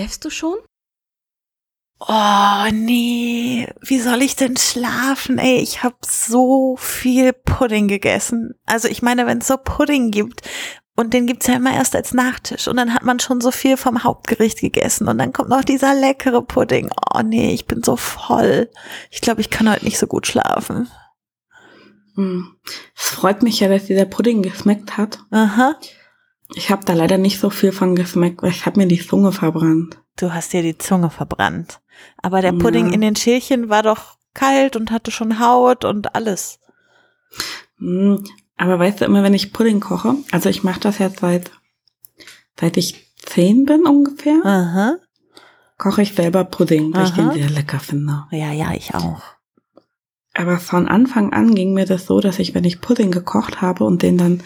Schläfst du schon? Oh, nee. Wie soll ich denn schlafen? Ey, ich habe so viel Pudding gegessen. Also ich meine, wenn es so Pudding gibt und den gibt's ja immer erst als Nachtisch und dann hat man schon so viel vom Hauptgericht gegessen und dann kommt noch dieser leckere Pudding. Oh nee, ich bin so voll. Ich glaube, ich kann heute nicht so gut schlafen. Hm. Es freut mich ja, dass dieser Pudding geschmeckt hat. Aha. Ich habe da leider nicht so viel von geschmeckt, weil ich habe mir die Zunge verbrannt. Du hast dir die Zunge verbrannt. Aber der Pudding Ja. in den Schälchen war doch kalt und hatte schon Haut und alles. Hm, Aber weißt du, immer wenn ich Pudding koche, also ich mache das jetzt seit, seit ich zehn bin ungefähr, Aha. koche ich selber Pudding, weil ich Aha. den sehr lecker finde. Ja, ja, ich auch. Aber von Anfang an ging mir das so, dass ich, wenn ich Pudding gekocht habe und den dann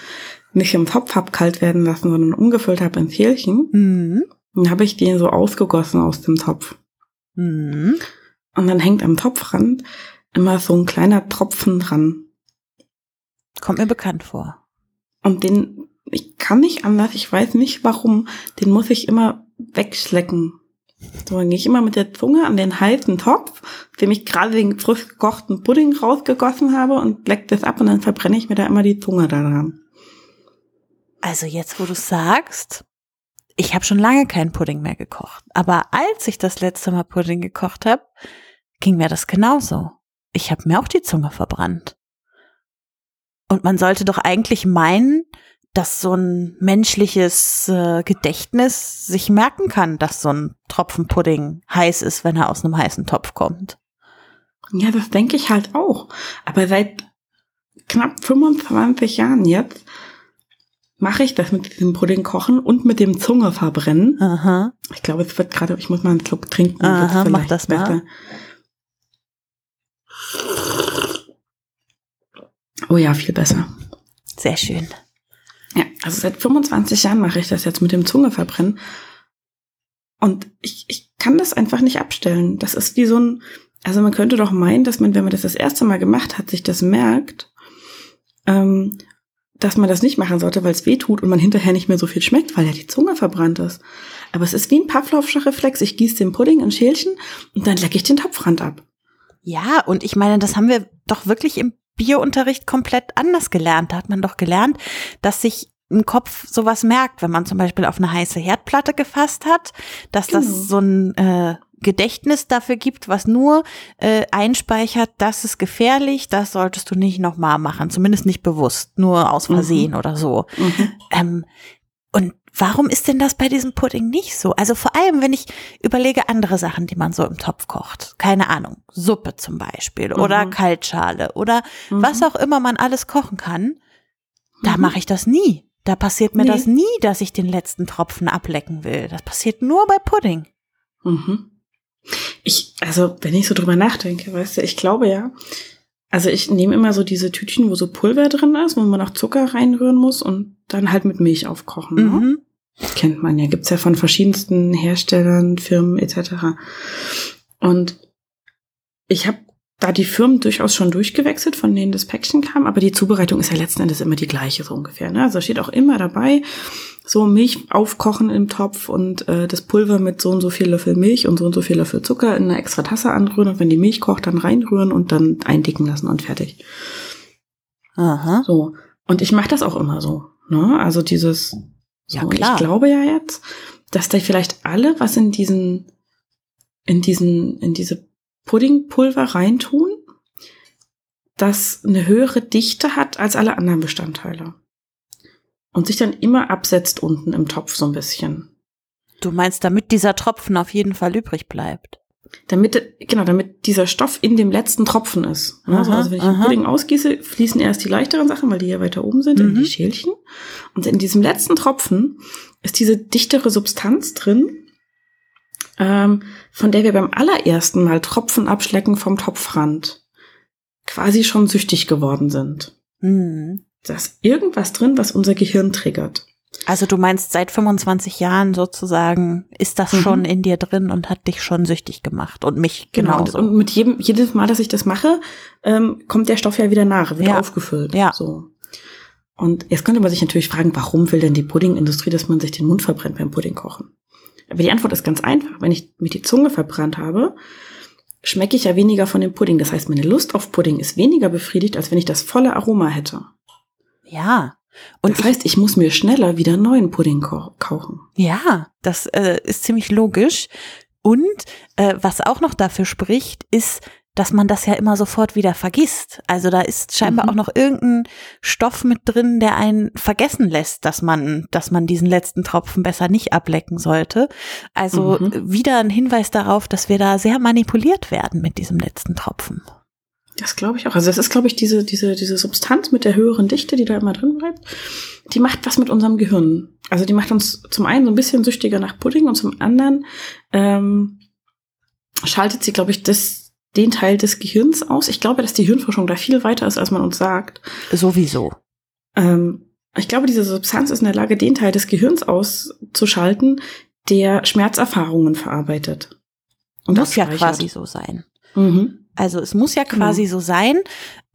nicht im Topf hab kalt werden lassen, sondern umgefüllt habe in Schälchen, Mhm. dann habe ich den so ausgegossen aus dem Topf. Mhm. Und dann hängt am Topfrand immer so ein kleiner Tropfen dran. Kommt mir bekannt vor. Und den, ich kann nicht anders, ich weiß nicht warum, den muss ich immer wegschlecken. So, dann gehe ich immer mit der Zunge an den heißen Topf, dem ich gerade den frisch gekochten Pudding rausgegossen habe und leck das ab und dann verbrenne ich mir da immer die Zunge daran. Also jetzt, wo du sagst, ich habe schon lange keinen Pudding mehr gekocht. Aber als ich das letzte Mal Pudding gekocht habe, ging mir das genauso. Ich habe mir auch die Zunge verbrannt. Und man sollte doch eigentlich meinen, dass so ein menschliches äh, Gedächtnis sich merken kann, dass so ein Tropfen Pudding heiß ist, wenn er aus einem heißen Topf kommt. Ja, das denke ich halt auch. Aber seit knapp 25 Jahren jetzt mache ich das mit diesem Pudding kochen und mit dem Zunge verbrennen. Aha. Ich glaube, es wird gerade, ich muss mal einen Schluck trinken. Aha, mach das mal. Oh ja, viel besser. Sehr schön. Ja, also seit 25 Jahren mache ich das jetzt mit dem Zunge verbrennen. Und ich, ich kann das einfach nicht abstellen. Das ist wie so ein, also man könnte doch meinen, dass man, wenn man das das erste Mal gemacht hat, sich das merkt, ähm, dass man das nicht machen sollte, weil es weh tut und man hinterher nicht mehr so viel schmeckt, weil ja die Zunge verbrannt ist. Aber es ist wie ein Pavlovscher Reflex. Ich gieße den Pudding in Schälchen und dann lecke ich den Topfrand ab. Ja, und ich meine, das haben wir doch wirklich im Biounterricht komplett anders gelernt. Da hat man doch gelernt, dass sich ein Kopf sowas merkt, wenn man zum Beispiel auf eine heiße Herdplatte gefasst hat, dass Genau. das so ein äh, Gedächtnis dafür gibt, was nur äh, einspeichert, das ist gefährlich, das solltest du nicht nochmal machen, zumindest nicht bewusst, nur aus Mhm. Versehen oder so. Mhm. Ähm, und warum ist denn das bei diesem Pudding nicht so? Also vor allem, wenn ich überlege andere Sachen, die man so im Topf kocht. Keine Ahnung, Suppe zum Beispiel oder Mhm. Kaltschale oder Mhm. was auch immer man alles kochen kann. Da Mhm. mache ich das nie. Da passiert mir Nee. das nie, dass ich den letzten Tropfen ablecken will. Das passiert nur bei Pudding. Mhm. Ich, also, wenn ich so drüber nachdenke, weißt du, ich glaube ja, also ich nehme immer so diese Tütchen, wo so Pulver drin ist, wo man noch Zucker reinrühren muss und dann halt mit Milch aufkochen. Ne? Mhm. Kennt man ja, gibt's ja von verschiedensten Herstellern, Firmen etc. Und ich habe da die Firmen durchaus schon durchgewechselt, von denen das Päckchen kam, aber die Zubereitung ist ja letzten Endes immer die gleiche so ungefähr. Ne? Also steht auch immer dabei, so Milch aufkochen im Topf und äh, das Pulver mit so und so viel Löffel Milch und so und so viel Löffel Zucker in eine extra Tasse anrühren und wenn die Milch kocht, dann reinrühren und dann eindicken lassen und fertig. Aha. So. Und ich mache das auch immer so. Ne? Also dieses, so, Ja, und klar. ich glaube ja jetzt, dass da vielleicht alle was in diesen, in diesen, in diese Puddingpulver reintun, das eine höhere Dichte hat als alle anderen Bestandteile. Und sich dann immer absetzt unten im Topf so ein bisschen. Du meinst, damit dieser Tropfen auf jeden Fall übrig bleibt. Damit, genau, damit dieser Stoff in dem letzten Tropfen ist. Also, Aha, also wenn ich den aha. Pudding ausgieße, fließen erst die leichteren Sachen, weil die ja weiter oben sind, in Mhm. die Schälchen. Und in diesem letzten Tropfen ist diese dichtere Substanz drin, ähm, von der wir beim allerersten Mal Tropfen abschlecken vom Topfrand quasi schon süchtig geworden sind. Mhm. Da ist irgendwas drin, was unser Gehirn triggert. Also du meinst, seit 25 Jahren sozusagen ist das Mhm. schon in dir drin und hat dich schon süchtig gemacht und mich Genau. Und, genauso. und mit jedem, jedes Mal, dass ich das mache, ähm, kommt der Stoff ja wieder nach, wird Ja. aufgefüllt. Ja. So. Und jetzt könnte man sich natürlich fragen, warum will denn die Puddingindustrie, dass man sich den Mund verbrennt beim Puddingkochen? Aber die Antwort ist ganz einfach. Wenn ich mir die Zunge verbrannt habe, schmecke ich ja weniger von dem Pudding. Das heißt, meine Lust auf Pudding ist weniger befriedigt, als wenn ich das volle Aroma hätte. Ja. Und das heißt, ich muss mir schneller wieder neuen Pudding kaufen. Ja, das äh, ist ziemlich logisch. Und äh, was auch noch dafür spricht, ist, dass man das ja immer sofort wieder vergisst. Also da ist scheinbar mhm. auch noch irgendein Stoff mit drin, der einen vergessen lässt, dass man, dass man diesen letzten Tropfen besser nicht ablecken sollte. Also mhm. wieder ein Hinweis darauf, dass wir da sehr manipuliert werden mit diesem letzten Tropfen. Das glaube ich auch. Also das ist, glaube ich, diese, diese, diese Substanz mit der höheren Dichte, die da immer drin bleibt, die macht was mit unserem Gehirn. Also die macht uns zum einen so ein bisschen süchtiger nach Pudding und zum anderen ähm, schaltet sie, glaube ich, das den Teil des Gehirns aus. Ich glaube, dass die Hirnforschung da viel weiter ist, als man uns sagt. Sowieso. Ähm, ich glaube, diese Substanz ist in der Lage, den Teil des Gehirns auszuschalten, der Schmerzerfahrungen verarbeitet. Und muss ja quasi so sein. Mhm. Also es muss ja quasi genau. so sein,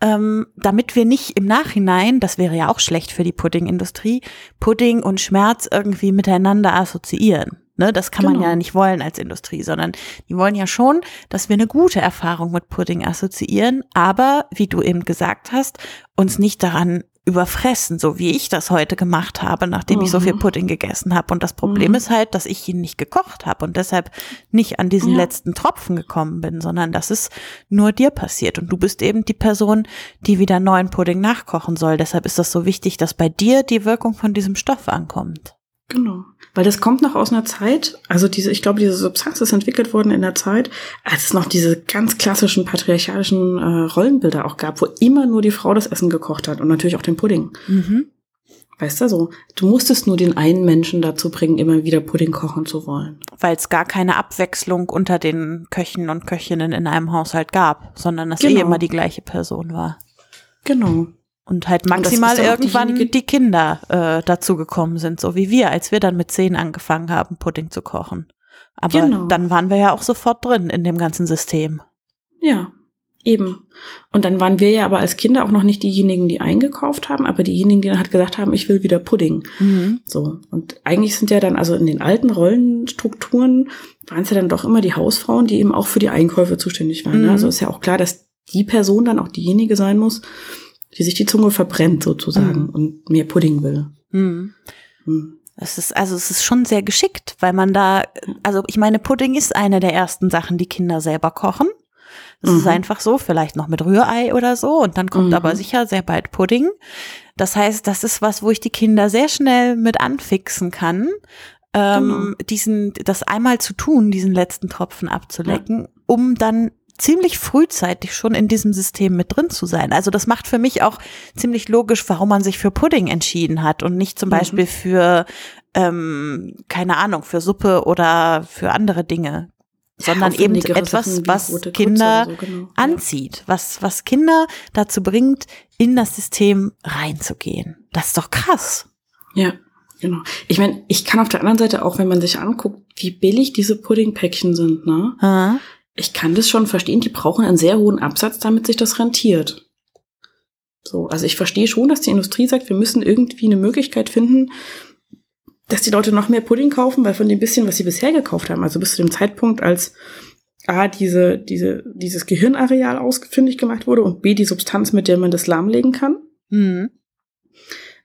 ähm, damit wir nicht im Nachhinein, das wäre ja auch schlecht für die Puddingindustrie, Pudding und Schmerz irgendwie miteinander assoziieren. Ne, das kann genau. man ja nicht wollen als Industrie, sondern die wollen ja schon, dass wir eine gute Erfahrung mit Pudding assoziieren, aber wie du eben gesagt hast, uns nicht daran überfressen, so wie ich das heute gemacht habe, nachdem mhm. ich so viel mhm. Pudding gegessen habe. Und das Problem mhm. ist halt, dass ich ihn nicht gekocht habe und deshalb nicht an diesen ja. letzten Tropfen gekommen bin, sondern dass es nur dir passiert. Und du bist eben die Person, die wieder neuen Pudding nachkochen soll. Deshalb ist das so wichtig, dass bei dir die Wirkung von diesem Stoff ankommt. Genau. Weil das kommt noch aus einer Zeit, also diese, ich glaube, diese Substanz ist entwickelt worden in der Zeit, als es noch diese ganz klassischen patriarchalischen äh, Rollenbilder auch gab, wo immer nur die Frau das Essen gekocht hat und natürlich auch den Pudding. Mhm. Weißt du so? Du musstest nur den einen Menschen dazu bringen, immer wieder Pudding kochen zu wollen. Weil es gar keine Abwechslung unter den Köchen und Köchinnen in einem Haushalt gab, sondern es eh genau. eh immer die gleiche Person war. Genau. Und halt maximal und irgendwann die Kinder äh, dazu gekommen sind, so wie wir, als wir dann mit zehn angefangen haben, Pudding zu kochen. Aber genau. dann waren wir ja auch sofort drin in dem ganzen System. Ja, eben. Und dann waren wir ja aber als Kinder auch noch nicht diejenigen, die eingekauft haben, aber diejenigen, die dann halt gesagt haben, ich will wieder Pudding. Mhm. So. Und eigentlich sind ja dann, also in den alten Rollenstrukturen waren es ja dann doch immer die Hausfrauen, die eben auch für die Einkäufe zuständig waren. Ne? Mhm. Also ist ja auch klar, dass die Person dann auch diejenige sein muss, die sich die Zunge verbrennt sozusagen mhm. und mehr Pudding will. Mhm. Mhm. Es ist, also es ist schon sehr geschickt, weil man da, also ich meine, Pudding ist eine der ersten Sachen, die Kinder selber kochen. Das ist mhm. einfach so, vielleicht noch mit Rührei oder so und dann kommt mhm. aber sicher sehr bald Pudding. Das heißt, das ist was, wo ich die Kinder sehr schnell mit anfixen kann, ähm, genau. diesen, das einmal zu tun, diesen letzten Tropfen abzulecken, ja. um dann ziemlich frühzeitig schon in diesem System mit drin zu sein. Also das macht für mich auch ziemlich logisch, warum man sich für Pudding entschieden hat und nicht zum mhm. Beispiel für, ähm, keine Ahnung, für Suppe oder für andere Dinge. Sondern eben etwas, was Kinder so, genau. anzieht, was, was Kinder dazu bringt, in das System reinzugehen. Das ist doch krass. Ja, Genau. Ich meine, ich kann auf der anderen Seite auch, wenn man sich anguckt, wie billig diese Puddingpäckchen sind, ne? Ha ich kann das schon verstehen, die brauchen einen sehr hohen Absatz, damit sich das rentiert. So, also ich verstehe schon, dass die Industrie sagt, wir müssen irgendwie eine Möglichkeit finden, dass die Leute noch mehr Pudding kaufen, weil von dem bisschen, was sie bisher gekauft haben, also bis zu dem Zeitpunkt, als A, diese, diese, dieses Gehirnareal ausfindig gemacht wurde und B, die Substanz, mit der man das lahmlegen kann, mhm.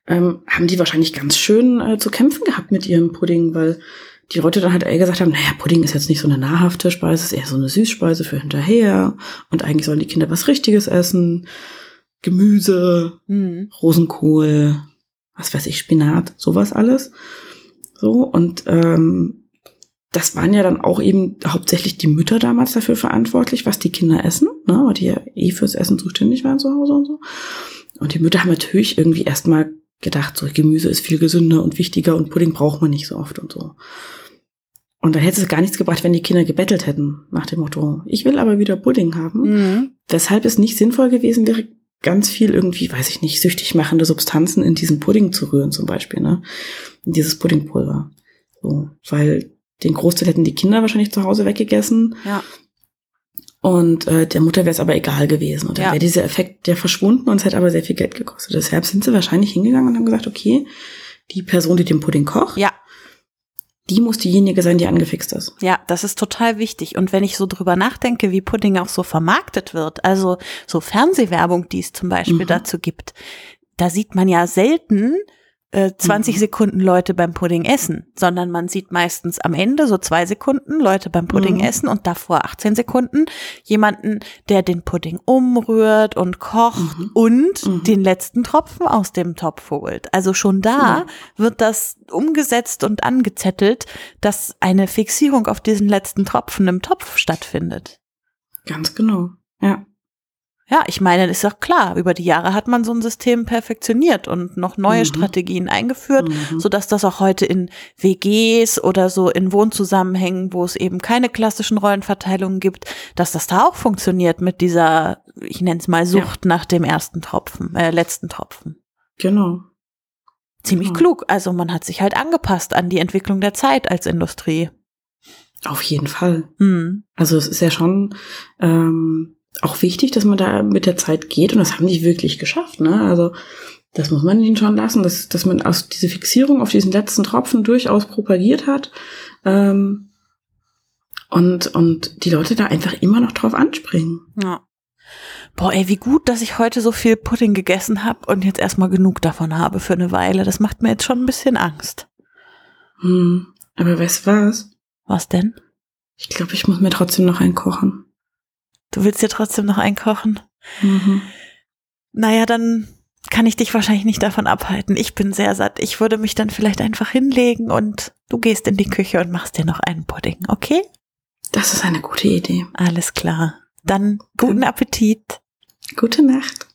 ähm, haben die wahrscheinlich ganz schön äh, zu kämpfen gehabt mit ihrem Pudding, weil die Leute dann halt eher gesagt haben, naja, Pudding ist jetzt nicht so eine nahrhafte Speise, ist eher so eine Süßspeise für hinterher. Und eigentlich sollen die Kinder was Richtiges essen. Gemüse, mhm. Rosenkohl, was weiß ich, Spinat, sowas alles. So, und ähm, das waren ja dann auch eben hauptsächlich die Mütter damals dafür verantwortlich, was die Kinder essen, ne, weil die ja eh fürs Essen zuständig waren zu Hause und so. Und die Mütter haben natürlich irgendwie erstmal gedacht, so Gemüse ist viel gesünder und wichtiger und Pudding braucht man nicht so oft und so. Und dann hätte es gar nichts gebracht, wenn die Kinder gebettelt hätten, nach dem Motto, ich will aber wieder Pudding haben. Mhm. Weshalb es nicht sinnvoll gewesen wäre, ganz viel irgendwie, weiß ich nicht, süchtig machende Substanzen in diesen Pudding zu rühren, zum Beispiel, ne? In dieses Puddingpulver. So, weil den Großteil hätten die Kinder wahrscheinlich zu Hause weggegessen. Ja. Und äh, der Mutter wäre es aber egal gewesen. Und dann ja. wäre dieser Effekt der verschwunden und es hätte aber sehr viel Geld gekostet. Deshalb sind sie wahrscheinlich hingegangen und haben gesagt, okay, die Person, die den Pudding kocht, ja die muss diejenige sein, die angefixt ist. Ja, das ist total wichtig. Und wenn ich so drüber nachdenke, wie Pudding auch so vermarktet wird, also so Fernsehwerbung, die es zum Beispiel Mhm. dazu gibt, da sieht man ja selten äh, 20 Mhm. Sekunden Leute beim Pudding essen, sondern man sieht meistens am Ende so zwei Sekunden Leute beim Pudding Mhm. essen und davor 18 Sekunden jemanden, der den Pudding umrührt und kocht Mhm. und Mhm. den letzten Tropfen aus dem Topf holt. Also schon da wird das umgesetzt und angezettelt, dass eine Fixierung auf diesen letzten Tropfen im Topf stattfindet. Ganz genau. Ja. Ja, ich meine, ist doch klar, über die Jahre hat man so ein System perfektioniert und noch neue Mhm. Strategien eingeführt, Mhm. so dass das auch heute in WGs oder so in Wohnzusammenhängen, wo es eben keine klassischen Rollenverteilungen gibt, dass das da auch funktioniert mit dieser, ich nenne es mal Sucht nach dem ersten Tropfen, äh, letzten Tropfen. Genau. Ziemlich Genau. klug. Also man hat sich halt angepasst an die Entwicklung der Zeit als Industrie. Auf jeden Fall. Hm. Also es ist ja schon ähm, auch wichtig, dass man da mit der Zeit geht und das haben die wirklich geschafft. Ne? Also das muss man ihnen schon lassen, dass, dass man aus diese Fixierung auf diesen letzten Tropfen durchaus propagiert hat ähm, und und die Leute da einfach immer noch drauf anspringen. Ja. Boah, ey, wie gut, dass ich heute so viel Pudding gegessen habe und jetzt erstmal genug davon habe für eine Weile. Das macht mir jetzt schon ein bisschen Angst. Hm. Aber weißt du was? Was denn? Ich glaube, ich muss mir trotzdem noch einen kochen. Du willst dir trotzdem noch einkochen? Mhm. Naja, dann kann ich dich wahrscheinlich nicht davon abhalten. Ich bin sehr satt. Ich würde mich dann vielleicht einfach hinlegen und du gehst in die Küche und machst dir noch einen Pudding, okay? Das ist eine gute Idee. Alles klar. Dann guten Appetit. Gute Nacht.